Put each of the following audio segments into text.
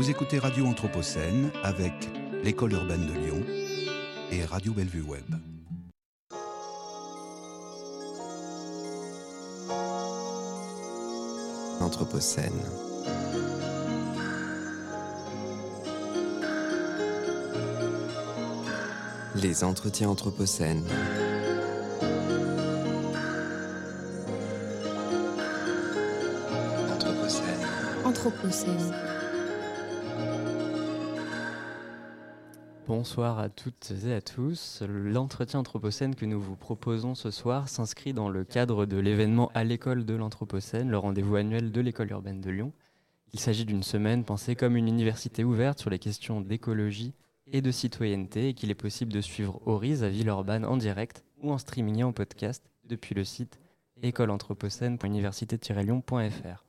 Vous écoutez Radio Anthropocène avec l'École urbaine de Lyon et Radio Bellevue Web. Anthropocène. Les entretiens anthropocènes. Anthropocène. Anthropocène. Bonsoir à toutes et à tous. L'entretien Anthropocène que nous vous proposons ce soir s'inscrit dans le cadre de l'événement à l'école de l'Anthropocène, le rendez-vous annuel de l'école urbaine de Lyon. Il s'agit d'une semaine pensée comme une université ouverte sur les questions d'écologie et de citoyenneté et qu'il est possible de suivre Horizon à Villeurbanne en direct ou en streaming et en podcast depuis le site écoleanthropocène.université-lyon.fr.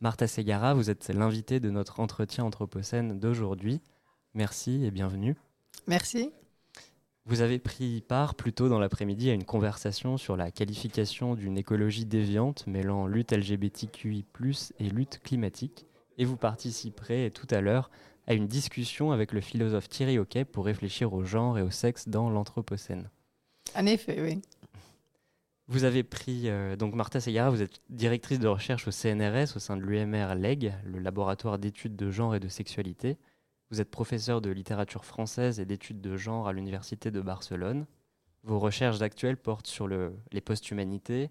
Martha Segara, vous êtes l'invitée de notre entretien Anthropocène d'aujourd'hui. Merci et bienvenue. Merci. Vous avez pris part plus tôt dans l'après-midi à une conversation sur la qualification d'une écologie déviante mêlant lutte LGBTQI+, et lutte climatique, et vous participerez tout à l'heure à une discussion avec le philosophe Thierry Hockey pour réfléchir au genre et au sexe dans l'Anthropocène. En effet, oui. Vous avez pris, euh, donc Martha Segara, vous êtes directrice de recherche au CNRS au sein de l'UMR LEG, le laboratoire d'études de genre et de sexualité. Vous êtes professeur de littérature française et d'études de genre à l'Université de Barcelone. Vos recherches actuelles portent sur le, les post-humanités,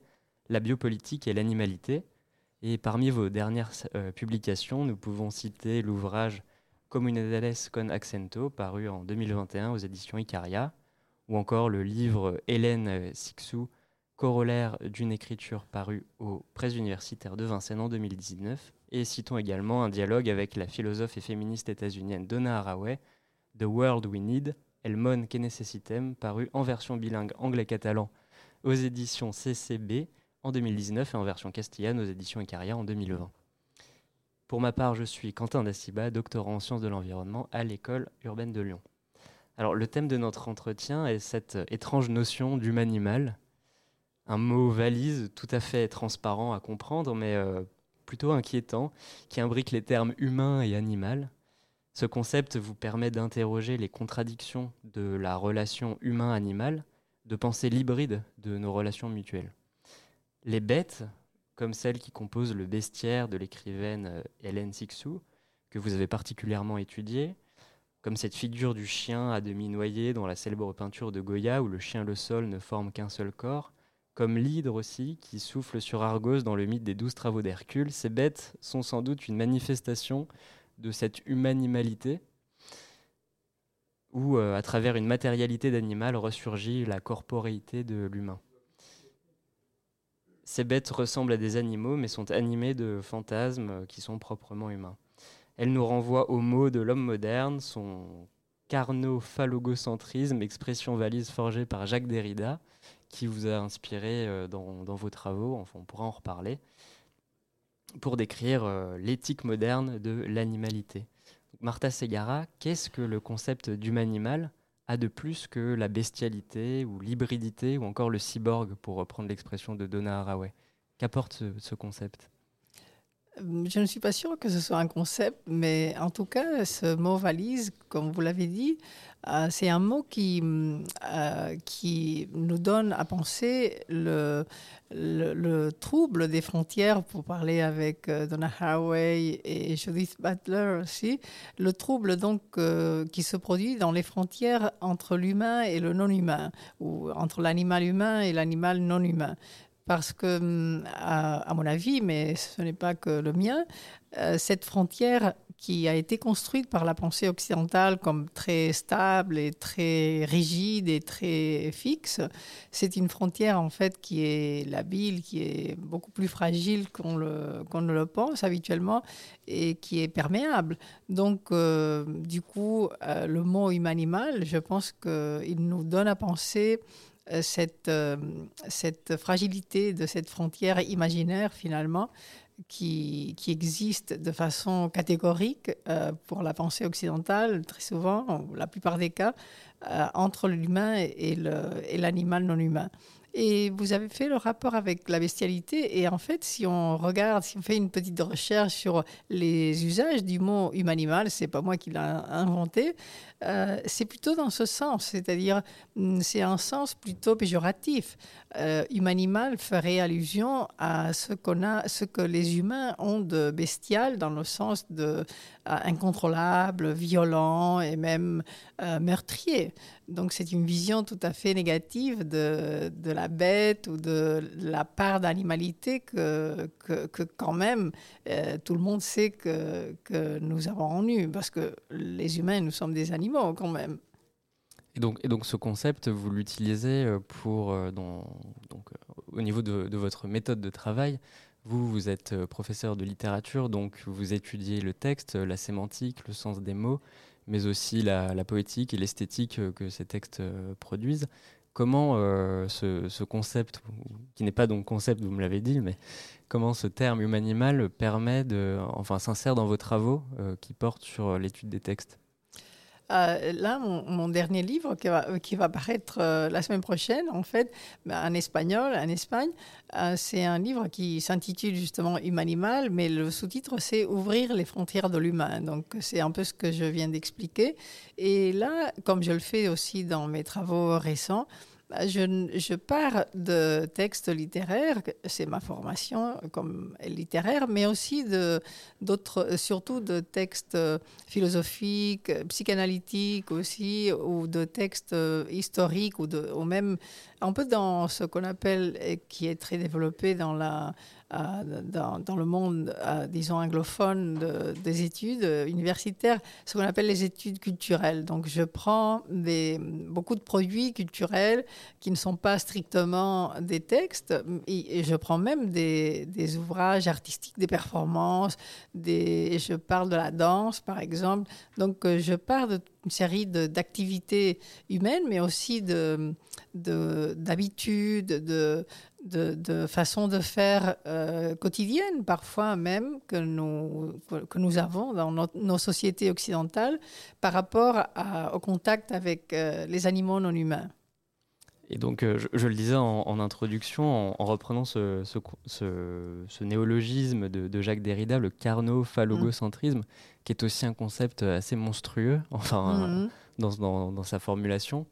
la biopolitique et l'animalité. Et parmi vos dernières euh, publications, nous pouvons citer l'ouvrage Comunidades con Accento, paru en 2021 aux éditions Icaria, ou encore le livre Hélène Sixou, corollaire d'une écriture paru aux Presses universitaires de Vincennes en 2019. Et citons également un dialogue avec la philosophe et féministe états-unienne Donna Haraway, The World We Need, El Mon que Necessitem, paru en version bilingue anglais-catalan aux éditions CCB en 2019 et en version castillane aux éditions Icaria en 2020. Pour ma part, je suis Quentin Dassiba, doctorant en sciences de l'environnement à l'école urbaine de Lyon. Alors, le thème de notre entretien est cette étrange notion d'human-animal, un mot valise tout à fait transparent à comprendre, mais euh, plutôt inquiétant, qui imbrique les termes humain et animal. Ce concept vous permet d'interroger les contradictions de la relation humain-animal, de penser l'hybride de nos relations mutuelles. Les bêtes, comme celles qui composent le bestiaire de l'écrivaine euh, Hélène Sixou, que vous avez particulièrement étudié, comme cette figure du chien à demi noyé dans la célèbre peinture de Goya où le chien le sol ne forment qu'un seul corps, comme l'hydre aussi qui souffle sur Argos dans le mythe des douze travaux d'Hercule, ces bêtes sont sans doute une manifestation de cette humanimalité où, euh, à travers une matérialité d'animal, ressurgit la corporéité de l'humain. Ces bêtes ressemblent à des animaux, mais sont animées de fantasmes qui sont proprement humains. Elles nous renvoient au mot de l'homme moderne, son carnophallogocentrisme, expression valise forgée par Jacques Derrida, qui vous a inspiré euh, dans, vos travaux, enfin on pourra en reparler, pour décrire euh, l'éthique moderne de l'animalité. Martha Segara, qu'est-ce que le concept d'humanimal a de plus que la bestialité ou l'hybridité ou encore le cyborg, pour reprendre l'expression de Donna Haraway? Qu'apporte ce concept? Je ne suis pas sûre que ce soit un concept, mais en tout cas, ce mot valise, comme vous l'avez dit, euh, c'est un mot qui, euh, qui nous donne à penser le, le, le, trouble des frontières, pour parler avec euh, Donna Haraway et Judith Butler aussi, le trouble donc euh, qui se produit dans les frontières entre l'humain et le non-humain, ou entre l'animal humain et l'animal non-humain parce que, à, à, mon avis, mais ce n'est pas que le mien, euh, cette frontière qui a été construite par la pensée occidentale comme très stable et très rigide et très fixe, c'est une frontière en fait qui est labile, qui est beaucoup plus fragile qu'on le qu'on ne le pense habituellement et qui est perméable. Donc, euh, du coup, euh, le mot humain-animal, je pense qu'il nous donne à penser cette, euh, cette fragilité de cette frontière imaginaire finalement qui, existe de façon catégorique euh, pour la pensée occidentale, très souvent, la plupart des cas, euh, entre l'humain et l'animal non humain. Et vous avez fait le rapport avec la bestialité. Et en fait, si on regarde, si on fait une petite recherche sur les usages du mot humain-animal, c'est pas moi qui l'ai inventé, euh, c'est plutôt dans ce sens, c'est-à-dire mm, c'est un sens plutôt péjoratif. Euh, humain-animal ferait allusion à ce, qu'on a, ce que les humains ont de bestial dans le sens de euh, incontrôlable, violent et même meurtrier. Donc c'est une vision tout à fait négative de, de, la bête ou de la part d'animalité que, que, quand même tout le monde sait que, que nous avons en nous, parce que les humains, nous sommes des animaux quand même. Et donc, et donc ce concept, vous l'utilisez euh, pour, euh, donc, euh, au niveau de, votre méthode de travail. Vous, vous êtes professeur de littérature, donc vous étudiez le texte, la sémantique, le sens des mots, mais aussi la, poétique et l'esthétique que ces textes produisent. Comment ce, ce, concept, qui n'est pas donc concept, vous me l'avez dit, mais comment ce terme humain-animal permet de, enfin, s'insère dans vos travaux qui portent sur l'étude des textes? Euh, là, mon, dernier livre qui va, qui va paraître euh, la semaine prochaine, en fait, ben, en espagnol, en Espagne, euh, c'est un livre qui s'intitule justement Humanimal, mais le sous-titre c'est Ouvrir les frontières de l'humain. Donc c'est un peu ce que je viens d'expliquer. Et là, comme je le fais aussi dans mes travaux récents, bah, je, pars de textes littéraires, c'est ma formation comme littéraire, mais aussi de, d'autres, surtout de textes philosophiques, psychanalytiques aussi, ou de textes historiques, ou, ou même un peu dans ce qu'on appelle, qui est très développé dans la, dans, dans, le monde, disons, anglophone des études universitaires, ce qu'on appelle les études culturelles. Donc, je prends des, beaucoup de produits culturels qui ne sont pas strictement des textes, et, je prends même des, des, ouvrages artistiques, des performances, des, je parle de la danse, par exemple. Donc, euh, je pars d'une série d'activités humaines, mais aussi de d'habitudes, de, de, de, façon de faire euh, quotidienne, parfois même, que nous, que nous avons dans nos, sociétés occidentales par rapport au contact avec euh, les animaux non humains. Et donc, euh, je, le disais en, introduction, en, reprenant ce, ce, ce, néologisme de, Jacques Derrida, le carno-phallogocentrisme, qui est aussi un concept assez monstrueux, enfin, mmh. dans, dans, dans, sa formulation.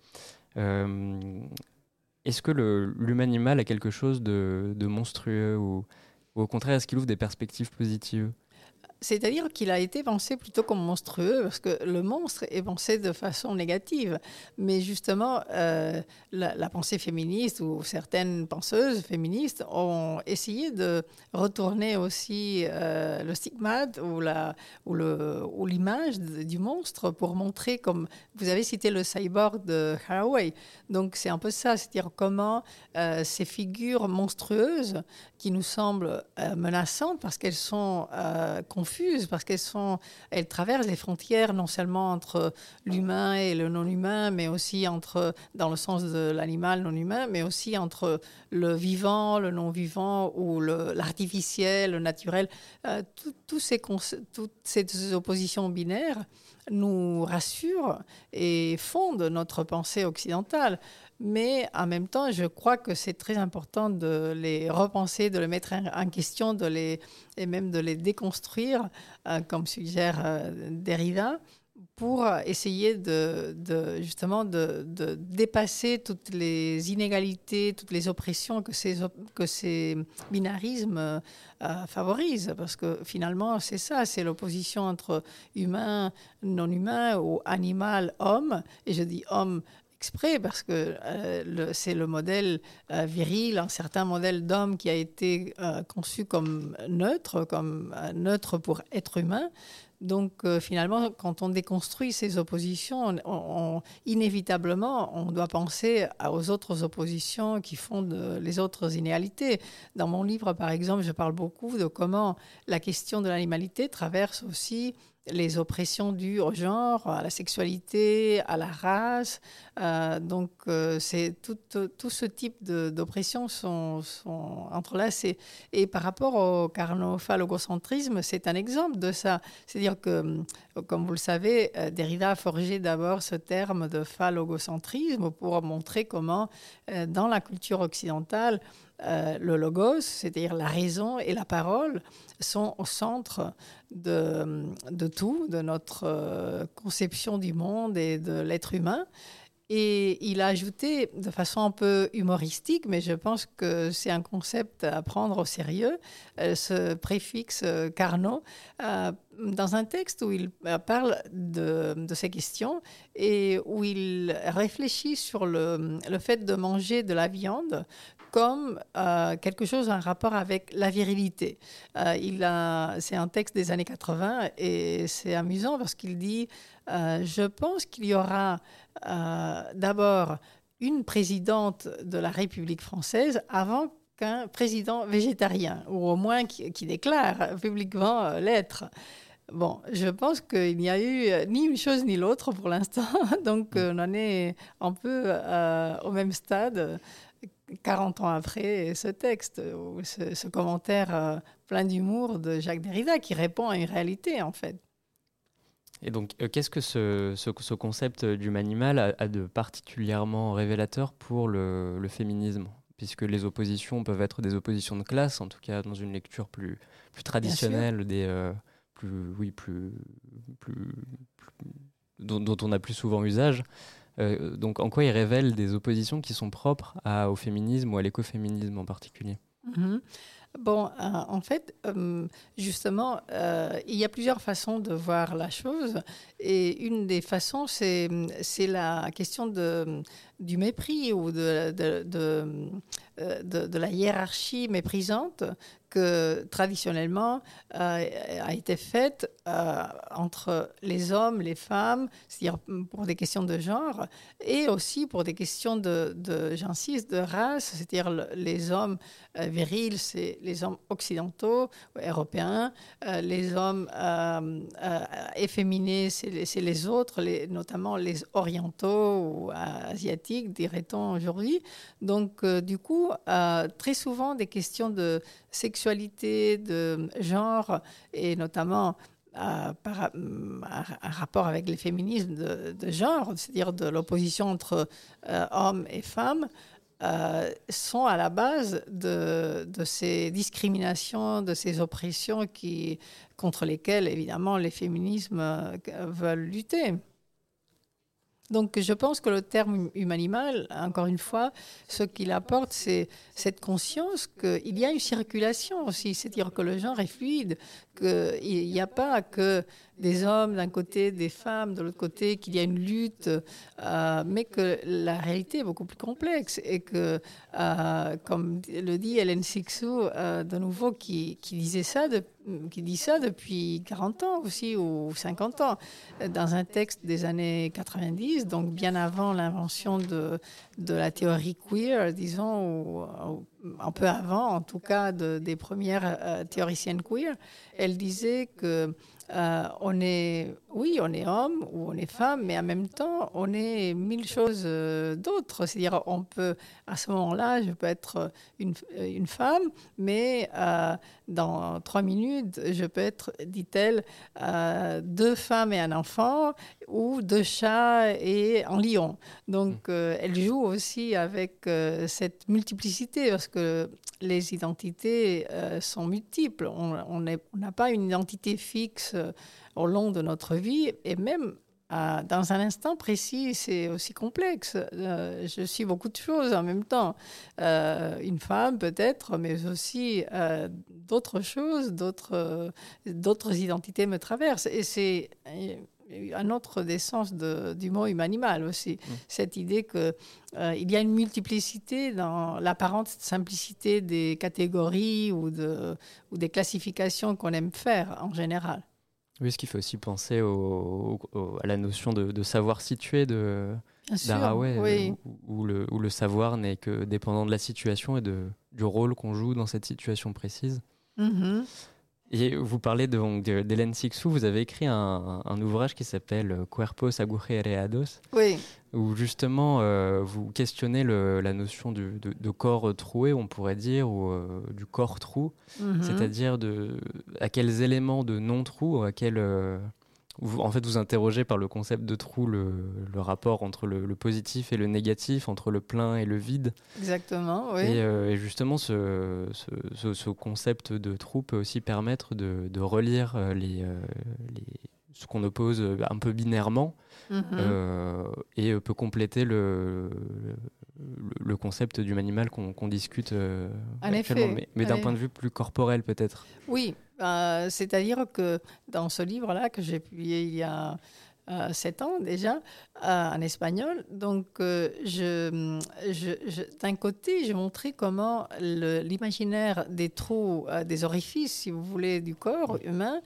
Est-ce que l'humain-animal a quelque chose de, monstrueux ou, ou, au contraire, est-ce qu'il ouvre des perspectives positives? C'est-à-dire qu'il a été pensé plutôt comme monstrueux, parce que le monstre est pensé de façon négative. Mais justement, euh, la, pensée féministe ou certaines penseuses féministes ont essayé de retourner aussi euh, le stigmate ou, la, ou, le, ou l'image du monstre pour montrer, comme vous avez cité le cyborg de Haraway. Donc c'est un peu ça, c'est-à-dire comment euh, ces figures monstrueuses qui nous semblent menaçantes parce qu'elles sont confuses, parce qu'elles sont, elles traversent les frontières non seulement entre l'humain et le non-humain, mais aussi entre, dans le sens de l'animal non humain, mais aussi entre le vivant, le non-vivant ou l'artificiel, le, naturel. Euh, ces, toutes ces oppositions binaires nous rassurent et fondent notre pensée occidentale mais en même temps, je crois que c'est très important de les repenser, de les mettre en question, et même de les déconstruire, euh, comme suggère euh, Derrida, pour essayer de, justement de, dépasser toutes les inégalités, toutes les oppressions que ces, que ces binarismes euh, favorisent. Parce que finalement, c'est ça, c'est l'opposition entre humain, non humain ou animal, homme. Et je dis homme parce que euh, c'est le modèle euh, viril, un certain modèle d'homme qui a été euh, conçu comme neutre, comme neutre pour être humain. Donc finalement, quand on déconstruit ces oppositions, on, inévitablement, on doit penser aux autres oppositions qui font les autres inégalités. Dans mon livre, par exemple, je parle beaucoup de comment la question de l'animalité traverse aussi les oppressions dues au genre, à la sexualité, à la race. Euh, donc, euh, tout, tout, ce type d'oppressions sont, sont, entrelacées. Et par rapport au carnophallogocentrisme, c'est un exemple de ça. C'est-à-dire que comme vous le savez, euh, Derrida a forgé d'abord ce terme de phallogocentrisme pour montrer comment, euh, dans la culture occidentale, le logos, c'est-à-dire la raison et la parole, sont au centre de, tout, de notre conception du monde et de l'être humain. Et il a ajouté de façon un peu humoristique, mais je pense que c'est un concept à prendre au sérieux, euh, ce préfixe euh, Carnot, euh, dans un texte où il parle de, ces questions et où il réfléchit sur le fait de manger de la viande comme quelque chose en rapport avec la virilité. il a, c'est un texte des années 80 et c'est amusant parce qu'il dit Je pense qu'il y aura euh, d'abord une présidente de la République française avant qu'un président végétarien, ou au moins qui, déclare publiquement euh, l'être. Bon, je pense qu'il n'y a eu euh, ni une chose ni l'autre pour l'instant, donc on en est un peu au même stade. 40 ans après ce texte, ce, ce commentaire plein d'humour de Jacques Derrida qui répond à une réalité en fait. Et donc, euh, qu'est-ce que ce, ce, concept d'humanimal a, a, de particulièrement révélateur pour le, le, féminisme? Puisque les oppositions peuvent être des oppositions de classe, en tout cas dans une lecture plus, plus traditionnelle, des, euh, plus, oui, plus, plus, dont, on a plus souvent usage. Euh, donc, en quoi il révèle des oppositions qui sont propres au féminisme ou à l'écoféminisme en particulier? Mm-hmm. Bon, euh, en fait, euh, justement, il y a plusieurs façons de voir la chose. Et une des façons, c'est la question du mépris ou de, la hiérarchie méprisante que traditionnellement euh, a été faite euh, entre les hommes, les femmes, c'est-à-dire pour des questions de genre, et aussi pour des questions de, j'insiste, de race, c'est-à-dire les hommes euh, virils, c'est les hommes occidentaux, européens, les hommes efféminés, c'est les, les, autres, notamment les orientaux ou asiatiques, dirait-on aujourd'hui. Donc, du coup, très souvent, des questions de sexualité, de genre, et notamment euh, par un rapport avec les féminismes de, genre, c'est-à-dire de l'opposition entre euh, hommes et femmes, euh, sont à la base de, de, ces discriminations, de ces oppressions qui, contre lesquelles, évidemment, les féminismes veulent lutter. Donc je pense que le terme humanimal, encore une fois, ce qu'il apporte, c'est cette conscience qu'il y a une circulation aussi, c'est-à-dire que le genre est fluide, qu'il n'y a pas que des hommes d'un côté, des femmes de l'autre côté, qu'il y a une lutte, euh, mais que la réalité est beaucoup plus complexe et que, euh, comme le dit Hélène Sixou, euh, de nouveau, qui, disait ça, qui dit ça depuis 40 ans aussi ou 50 ans, dans un texte des années 90, donc bien avant l'invention de, la théorie queer, disons, ou, un peu avant, en tout cas, des premières théoriciennes queer, elle disait que euh, on est, oui, on est homme ou on est femme, mais en même temps, on est mille choses euh, d'autres. C'est-à-dire, on peut, à ce moment-là, je peux être une, une femme, mais euh, dans trois minutes, je peux être, dit-elle, deux femmes et un enfant, ou deux chats et un lion. Donc, mmh. elle joue aussi avec cette multiplicité, parce que les identités sont multiples. On n'a pas une identité fixe euh, au long de notre vie et même euh, dans un instant précis, c'est aussi complexe. Euh, je suis beaucoup de choses en même temps. une femme peut-être, mais aussi d'autres choses, d'autres, d'autres identités me traversent. Et c'est un autre des sens du mot humanimal aussi. Mmh. Cette idée qu'il il y a une multiplicité dans l'apparente simplicité des catégories ou, de, ou des classifications qu'on aime faire en général. Oui, ce qui fait aussi penser à la notion de, savoir situé de où, le, où, le, savoir n'est que dépendant de la situation et de, du rôle qu'on joue dans cette situation précise. Mm-hmm. Et vous parlez d'Hélène Sixou, vous avez écrit un, ouvrage qui s'appelle Cuerpos Agujereados, oui. où justement euh, vous questionnez la notion de, corps troué, on pourrait dire, ou euh, du corps trou, mhm. c'est-à-dire à quels éléments de non-trou, à quels, euh, vous, en fait, vous interrogez par le concept de trou le, rapport entre le, positif et le négatif, entre le plein et le vide. Exactement, oui. Et, euh, justement, ce, ce, concept de trou peut aussi permettre de, de relire euh, les, euh, les, ce qu'on oppose un peu binairement mm-hmm. et peut compléter le, le, concept du animal qu'on discute actuellement, mais, mais d'un point de vue plus corporel peut-être. Oui, euh, c'est-à-dire que dans ce livre-là que j'ai publié il y a euh, sept ans déjà, euh, en espagnol. Donc, je, d'un côté, j'ai montré comment l'imaginaire des trous, des orifices, si vous voulez, du corps humain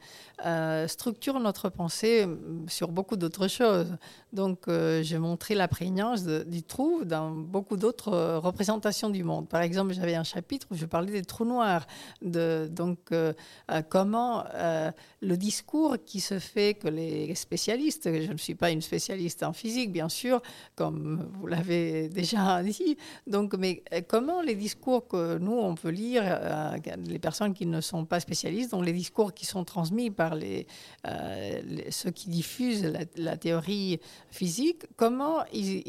structure notre pensée sur beaucoup d'autres choses. Donc, j'ai montré la prégnance du trou dans beaucoup d'autres représentations du monde. Par exemple, j'avais un chapitre où je parlais des trous noirs. De, donc, comment le discours qui se fait que les spécialistes je ne suis pas une spécialiste en physique, bien sûr, comme vous l'avez déjà dit. Donc, mais euh, comment les discours que nous, on peut lire, euh, les personnes qui ne sont pas spécialistes, donc les discours qui sont transmis par les, euh, ceux qui diffusent la, théorie physique, comment ils,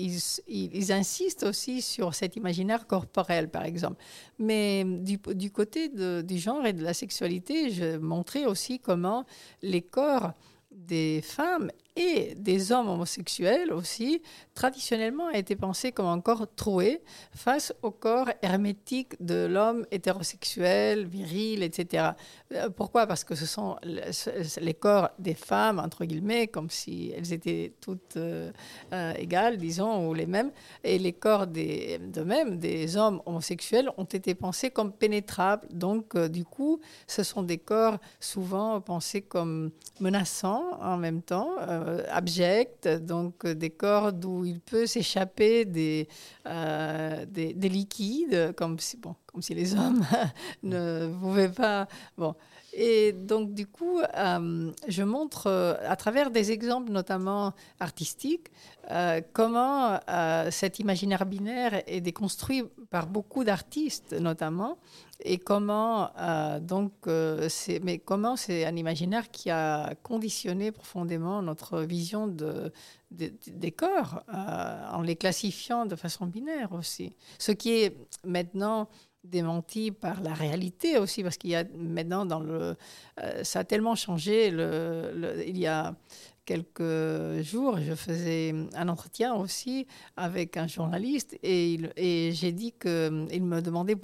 ils, insistent aussi sur cet imaginaire corporel, par exemple? Mais du, côté du genre et de la sexualité, je montrais aussi comment les corps des femmes et des hommes homosexuels aussi, traditionnellement a été pensé comme un corps troué face au corps hermétique de l'homme hétérosexuel, viril, etc. Euh, pourquoi? Parce que ce sont les corps des femmes, entre guillemets, comme si elles étaient toutes euh, euh, égales, disons, ou les mêmes, et les corps des, de même des hommes homosexuels ont été pensés comme pénétrables. Donc, du coup, ce sont des corps souvent pensés comme menaçants en même temps euh, abjects, donc euh, des corps d'où il peut s'échapper des, euh, des, liquides, comme si, bon, comme si les hommes ne pouvaient pas. Bon. Et donc, du coup, je montre à travers des exemples, notamment artistiques, comment cet imaginaire binaire est déconstruit par beaucoup d'artistes, notamment, et comment euh, donc euh, c'est mais comment c'est un imaginaire qui a conditionné profondément notre vision de, des corps euh, en les classifiant de façon binaire aussi ce qui est maintenant démenti par la réalité aussi parce qu'il y a maintenant dans le ça a tellement changé le, il y a quelques jours, je faisais un entretien aussi avec un journaliste et, et j'ai dit qu'il me demandait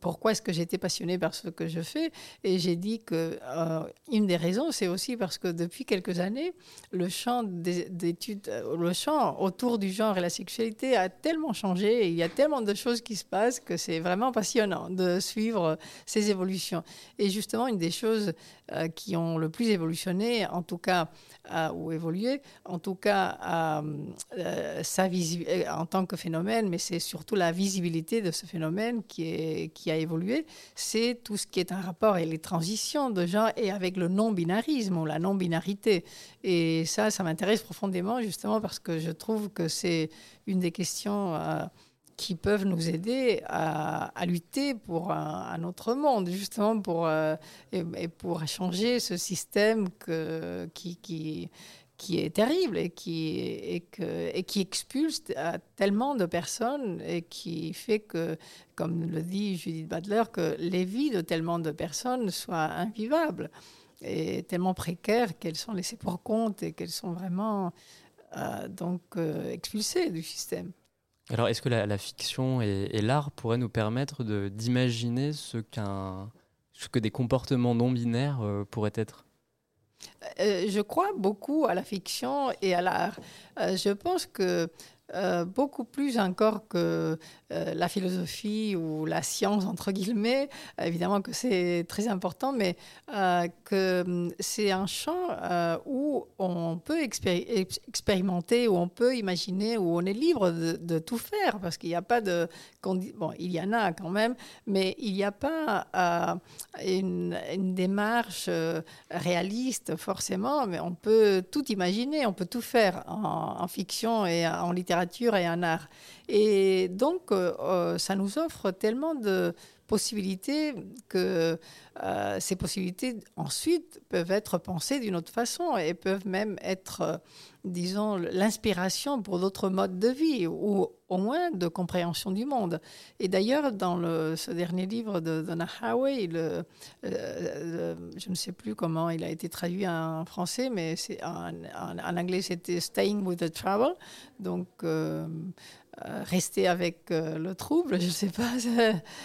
pourquoi est-ce que j'étais passionnée par ce que je fais et j'ai dit que euh, une des raisons c'est aussi parce que depuis quelques années le champ d'études, euh, le champ autour du genre et la sexualité a tellement changé et il y a tellement de choses qui se passent que c'est vraiment passionnant de suivre ces évolutions. Et justement une des choses euh, qui ont le plus évolutionné, en tout cas ou évolué, en tout cas euh, sa euh, en tant que phénomène, mais c'est surtout la visibilité de ce phénomène qui, qui a évolué, c'est tout ce qui est un rapport avec les transitions de genre et avec le non-binarisme ou la non-binarité. Et ça, ça m'intéresse profondément justement parce que je trouve que c'est une des questions qui peuvent nous aider à, lutter pour un, autre monde, justement pour, euh, et, pour changer ce système qui, est terrible et qui expulse tellement de personnes et qui fait que, comme le dit Judith Butler, que les vies de tellement de personnes soient invivables et tellement précaires qu'elles sont laissées pour compte et qu'elles sont vraiment euh, donc euh, expulsées du système. Alors, est-ce que la, fiction et, l'art pourraient nous permettre d'imaginer ce, ce que des comportements non binaires euh, pourraient être? Euh, Je crois beaucoup à la fiction et à l'art. Euh, je pense que beaucoup plus encore que euh, la philosophie ou la science, entre guillemets, évidemment que c'est très important, mais euh, que hum, c'est un champ euh, où on peut expérimenter, où on peut imaginer, où on est libre de, tout faire, parce qu'il n'y a pas de... Bon, il y en a quand même, mais il n'y a pas une, démarche réaliste forcément, mais on peut tout imaginer, on peut tout faire en fiction et en littérature et en art. Et donc, euh, ça nous offre tellement de possibilité que ces possibilités ensuite peuvent être pensées d'une autre façon et peuvent même être disons, l'inspiration pour d'autres modes de vie ou au moins de compréhension du monde. Et d'ailleurs, dans ce dernier livre de Donna Haraway, le, je ne sais plus comment il a été traduit en français, mais en, en, anglais c'était Staying with the Trouble. Donc, euh, euh, rester avec euh, le trouble, je ne sais pas.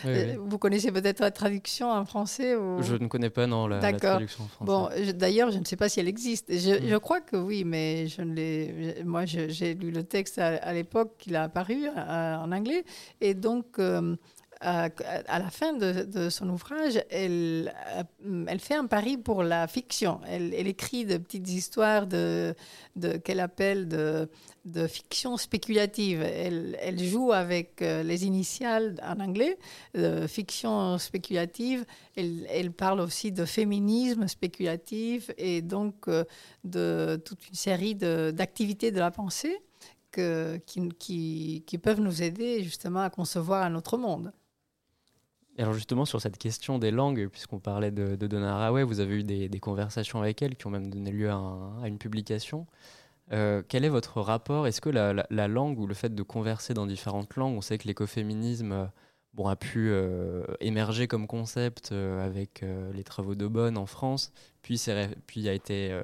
Vous connaissez peut-être la traduction en français ou... Je ne connais pas, non, la, traduction en français. Bon, d'ailleurs, je ne sais pas si elle existe. Je, mm. crois que oui, mais je ne. Moi, j'ai lu le texte à, l'époque qu'il a apparu en anglais. Et donc... à la fin de, son ouvrage, elle, elle, fait un pari pour la fiction. Elle, écrit de petites histoires de, qu'elle appelle de, fiction spéculative. Elle, joue avec euh, les initiales en anglais, de fiction spéculative. Elle, parle aussi de féminisme spéculatif et donc euh, de toute une série d'activités de, la pensée qui, peuvent nous aider justement à concevoir un autre monde. Et alors justement sur cette question des langues, puisqu'on parlait de, de Donna Haraway, vous avez eu des, des, conversations avec elle qui ont même donné lieu à, à une publication. Euh, quel est votre rapport? Est-ce que la, langue ou le fait de converser dans différentes langues, on sait que l'écoféminisme euh, bon, a pu euh, émerger comme concept avec les travaux de Bonn en France, puis, puis a été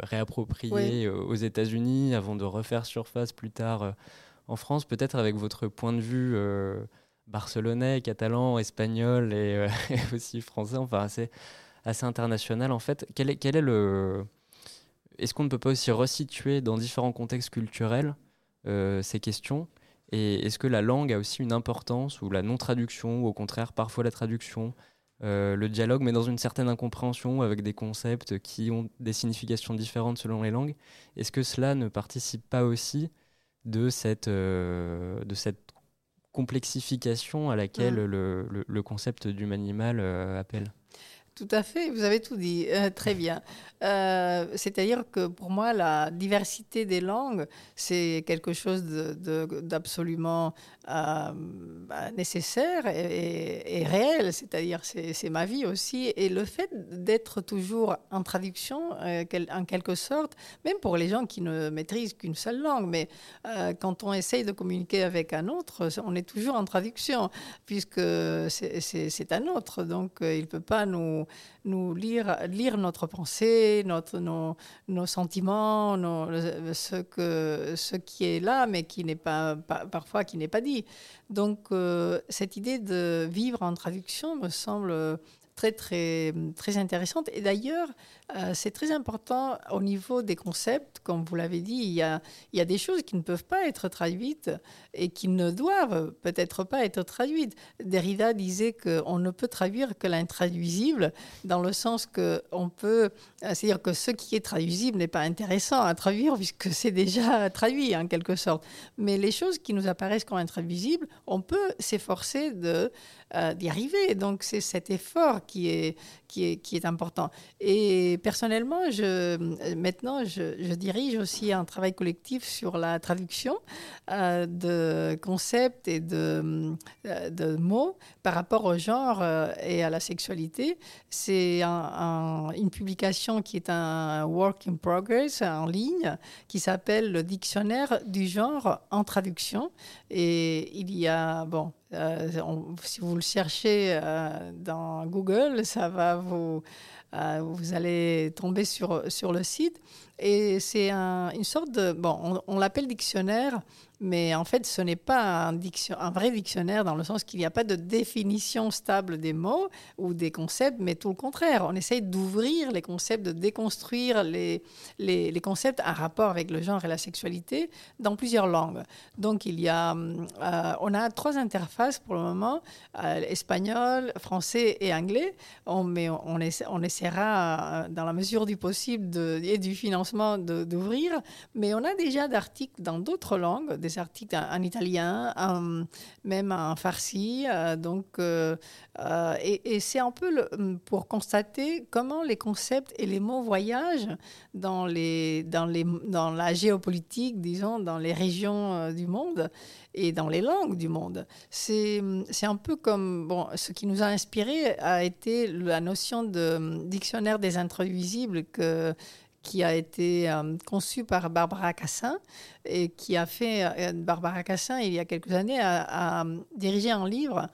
réapproprié aux États-Unis avant de refaire surface plus tard en France, peut-être avec votre point de vue barcelonais, catalan, espagnol et, aussi français, enfin assez, international en fait. Quel est, quel est le est-ce qu'on ne peut pas aussi resituer dans différents contextes culturels euh, ces questions? Et est-ce que la langue a aussi une importance, ou la non-traduction, ou au contraire parfois la traduction, euh, le dialogue, mais dans une certaine incompréhension avec des concepts qui ont des significations différentes selon les langues? Est-ce que cela ne participe pas aussi de cette, euh, de cette complexification à laquelle le, le, concept d'humanimal appelle tout à fait, vous avez tout dit, euh, très bien. Euh, c'est-à-dire que pour moi, la diversité des langues, c'est quelque chose d'absolument euh, bah, nécessaire et, réel, c'est-à-dire c'est ma vie aussi. Et le fait d'être toujours en traduction, en quelque sorte, même pour les gens qui ne maîtrisent qu'une seule langue, mais quand on essaye de communiquer avec un autre, on est toujours en traduction, puisque c'est un autre, donc il ne peut pas nous nous, lire, lire notre pensée, notre, nos, nos sentiments, ce, que, ce qui est là, mais qui n'est pas, parfois qui n'est pas dit. Donc, euh, cette idée de vivre en traduction me semble très, très, très intéressante. Et d'ailleurs, euh, c'est très important au niveau des concepts. Comme vous l'avez dit, il y, a, il y a des choses qui ne peuvent pas être traduites et qui ne doivent peut-être pas être traduites. Derrida disait qu'on ne peut traduire que l'intraduisible, dans le sens qu'on peut. C'est-à-dire que ce qui est traduisible n'est pas intéressant à traduire puisque c'est déjà traduit en quelque sorte. Mais les choses qui nous apparaissent comme intraduisibles, on peut s'efforcer de euh, d'y arriver. Donc c'est cet effort qui est, qui est, qui est important. Et personnellement, je, maintenant, je, dirige aussi un travail collectif sur la traduction euh, de concepts et de, euh, de, mots par rapport au genre euh, et à la sexualité. C'est une publication qui est un work in progress en ligne qui s'appelle le dictionnaire du genre en traduction. Et il y a, bon, si vous le cherchez dans Google, ça va vous euh, vous allez tomber sur, sur le site. Et c'est une sorte de... Bon, on l'appelle dictionnaire mais en fait, ce n'est pas un, vrai dictionnaire dans le sens qu'il n'y a pas de définition stable des mots ou des concepts, mais tout le contraire. On essaye d'ouvrir les concepts, de déconstruire les, les, concepts en rapport avec le genre et la sexualité dans plusieurs langues. Donc, il y a, euh, on a trois interfaces pour le moment, euh, espagnol, français et anglais. On, mais on, on, essaiera, euh, dans la mesure du possible et du financement, d'ouvrir. Mais on a déjà d'articles dans d'autres langues, des des articles en, italien, même en farsi. donc, et, c'est un peu le, pour constater comment les concepts et les mots voyagent dans, les, dans, les, dans la géopolitique, disons, dans les régions du monde et dans les langues du monde. C'est un peu comme, bon, ce qui nous a inspiré a été la notion de dictionnaire des intraduisibles que qui a été euh, conçu par Barbara Cassin et qui a fait, euh, Barbara Cassin, il y a quelques années, a, dirigé un livre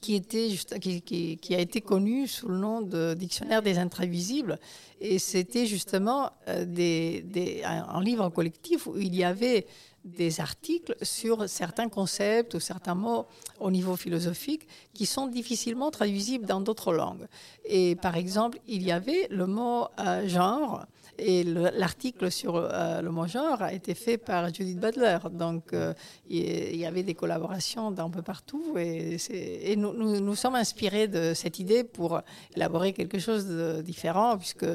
qui, était juste, qui, qui, a été connu sous le nom de Dictionnaire des intravisibles. Et c'était justement euh, des, des, un, livre collectif où il y avait des articles sur certains concepts ou certains mots au niveau philosophique qui sont difficilement traduisibles dans d'autres langues. Et par exemple, il y avait le mot euh, genre. Et l'article sur euh, le mot genre a été fait par Judith Butler. Donc, euh, il y avait des collaborations d'un peu partout. Et, nous, nous, nous, sommes inspirés de cette idée pour élaborer quelque chose de différent, puisque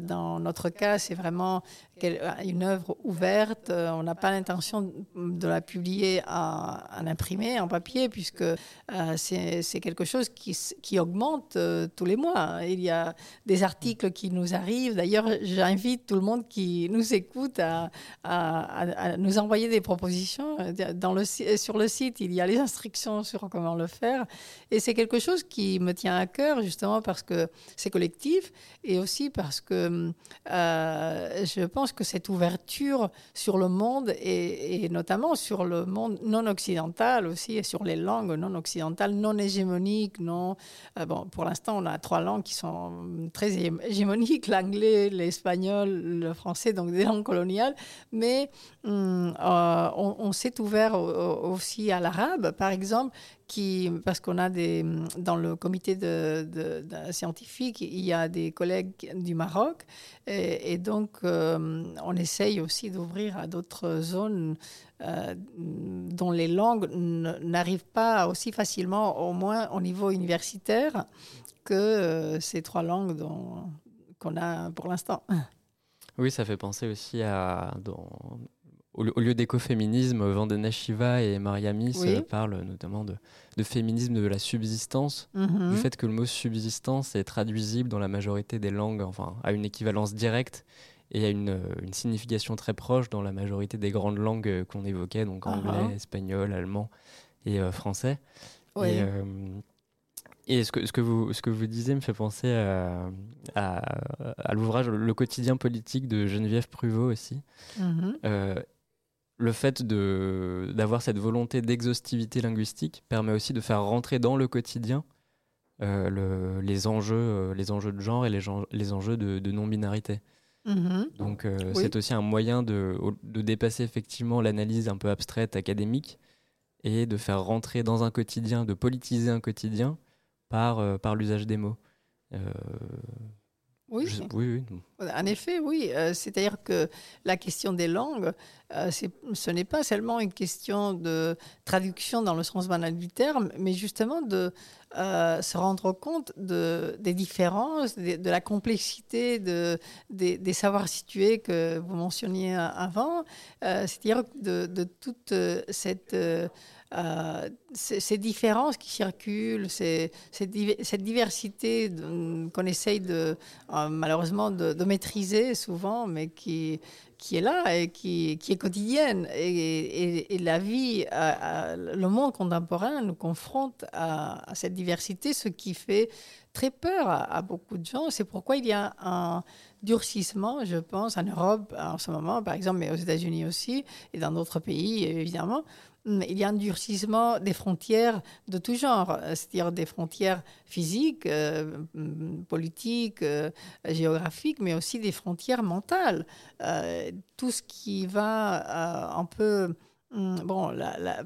dans notre cas, c'est vraiment une œuvre ouverte. Euh, on n'a pas l'intention de la publier en, imprimé, en papier, puisque euh, c'est quelque chose qui, augmente euh, tous les mois. Il y a des articles qui nous arrivent. D'ailleurs, j'invite tout le monde qui nous écoute à, nous envoyer des propositions. Sur le site, il y a les instructions sur comment le faire. Et c'est quelque chose qui me tient à cœur, justement parce que c'est collectif et aussi parce que je pense que cette ouverture sur le monde et, notamment sur le monde non occidental aussi et sur les langues non occidentales, non hégémoniques, non. Euh, bon, pour l'instant, on a trois langues qui sont très hégémoniques l'anglais, l'espagnol, le français, donc des langues coloniales. Mais hum, euh, on s'est ouvert aussi à l'arabe, par exemple, parce qu'on a des, dans le comité de, de, scientifique, il y a des collègues du Maroc, et, donc euh, on essaye aussi d'ouvrir à d'autres zones euh, dont les langues n'arrivent pas aussi facilement, au moins au niveau universitaire, que euh, ces trois langues qu'on a pour l'instant. Oui, ça fait penser aussi à au, lieu d'écoféminisme, Vandana Shiva et Mariamis parlent notamment de, féminisme de la subsistance, mhm. du fait que le mot subsistance est traduisible dans la majorité des langues, enfin, a une équivalence directe et a une, signification très proche dans la majorité des grandes langues qu'on évoquait, donc uh-huh. anglais, espagnol, allemand et euh, français. Et, euh, et ce que, ce, que vous, ce que vous disiez me fait penser à, à, l'ouvrage Le quotidien politique de Geneviève Pruvot aussi. Mhm. Euh, le fait d'avoir cette volonté d'exhaustivité linguistique permet aussi de faire rentrer dans le quotidien euh, le, les, enjeux, euh, les enjeux de genre et les, les enjeux de, non-binarité. Mm-hmm. Donc euh, c'est aussi un moyen de, de dépasser effectivement l'analyse un peu abstraite académique et de faire rentrer dans un quotidien, de politiser un quotidien par, par l'usage des mots. Oui. oui, En effet, oui. Euh, c'est-à-dire que la question des langues, euh, ce n'est pas seulement une question de traduction dans le sens banal du terme, mais justement de euh, se rendre compte de, des différences, de, la complexité de, des, savoirs situés que vous mentionniez avant. c'est-à-dire de, toute cette euh, ces différences qui circulent, cette diversité qu'on essaye euh, malheureusement de, maîtriser souvent, mais qui, est là et qui, qui est quotidienne. Et, la vie, le monde contemporain nous confronte à, cette diversité, ce qui fait très peur à, beaucoup de gens. C'est pourquoi il y a un durcissement, je pense, en Europe en ce moment, par exemple, mais aux États-Unis aussi, et dans d'autres pays, évidemment, il y a un durcissement des frontières de tout genre, c'est-à-dire des frontières physiques, euh, politiques, euh, géographiques, mais aussi des frontières mentales. Euh, tout ce qui va un peu Hum, bon,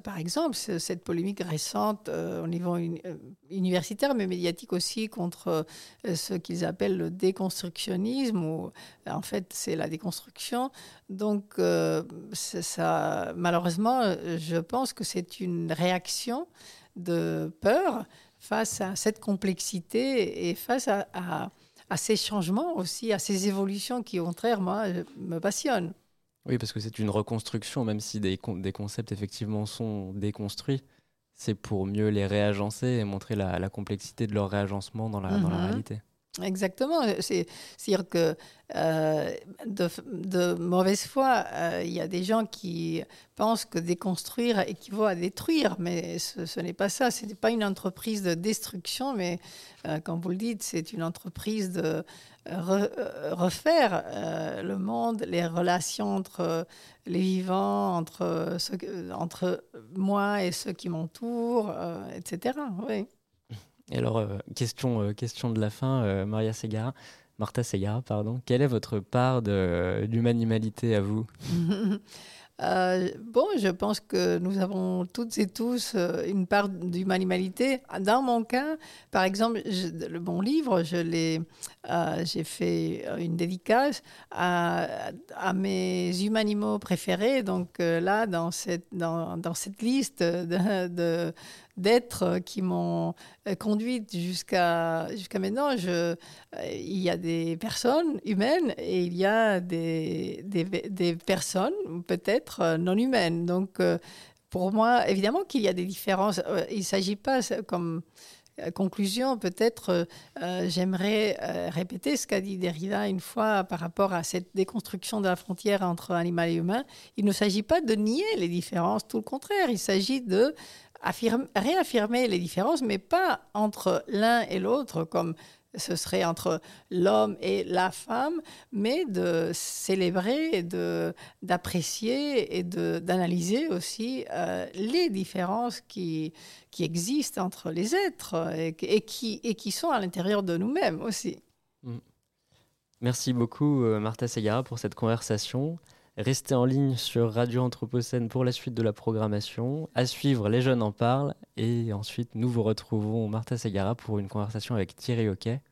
par exemple, cette polémique récente euh, au niveau euh, universitaire, mais médiatique aussi, contre euh, ce qu'ils appellent le déconstructionnisme, ou en fait c'est la déconstruction. Donc, malheureusement, je pense que c'est une réaction de peur face à cette complexité et face à, à ces changements aussi, à ces évolutions qui, au contraire, moi, me passionnent. Oui, parce que c'est une reconstruction, même si des, des concepts effectivement sont déconstruits, c'est pour mieux les réagencer et montrer la, complexité de leur réagencement dans la, dans la mhm. réalité. Exactement. C'est-à-dire que euh, de, mauvaise foi, euh, il y a des gens qui pensent que déconstruire équivaut à détruire, mais ce, n'est pas ça. Ce n'est pas une entreprise de destruction, mais euh, comme vous le dites, c'est une entreprise de refaire le monde, les relations entre les vivants, entre, entre moi et ceux qui m'entourent, etc. Oui. Et alors, euh, question, euh, question de la fin, euh, Maria Segara, Martha Segara, pardon. Quelle est votre part d'humanimalité à vous? Bon, je pense que nous avons toutes et tous une part d'humanité. Dans mon cas, par exemple, le bon livre, je l'ai, j'ai fait une dédicace à, mes humanimaux préférés. Donc là, dans cette, dans, dans cette liste de d'êtres qui m'ont euh, conduite jusqu'à jusqu'à maintenant. Euh, il y a des personnes humaines et il y a des, des, personnes peut-être euh, non humaines. Donc, pour moi, évidemment qu'il y a des différences. Il ne s'agit pas comme conclusion, peut-être, j'aimerais répéter ce qu'a dit Derrida une fois par rapport à cette déconstruction de la frontière entre animal et humain. Il ne s'agit pas de nier les différences, tout le contraire. Il s'agit de réaffirmer les différences, mais pas entre l'un et l'autre, comme ce serait entre l'homme et la femme, mais de célébrer, d'apprécier et d'analyser aussi euh, les différences qui, qui existent entre les êtres et, qui, et qui sont à l'intérieur de nous-mêmes aussi. Mm. Merci beaucoup, euh, Martha Segara, pour cette conversation. Restez en ligne sur Radio Anthropocène pour la suite de la programmation. À suivre, les jeunes en parlent. Et ensuite, nous vous retrouvons Martha Segara pour une conversation avec Thierry Hockey.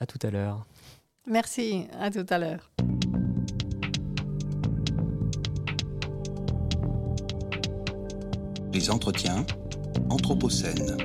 À tout à l'heure. Merci, à tout à l'heure. Les entretiens Anthropocène.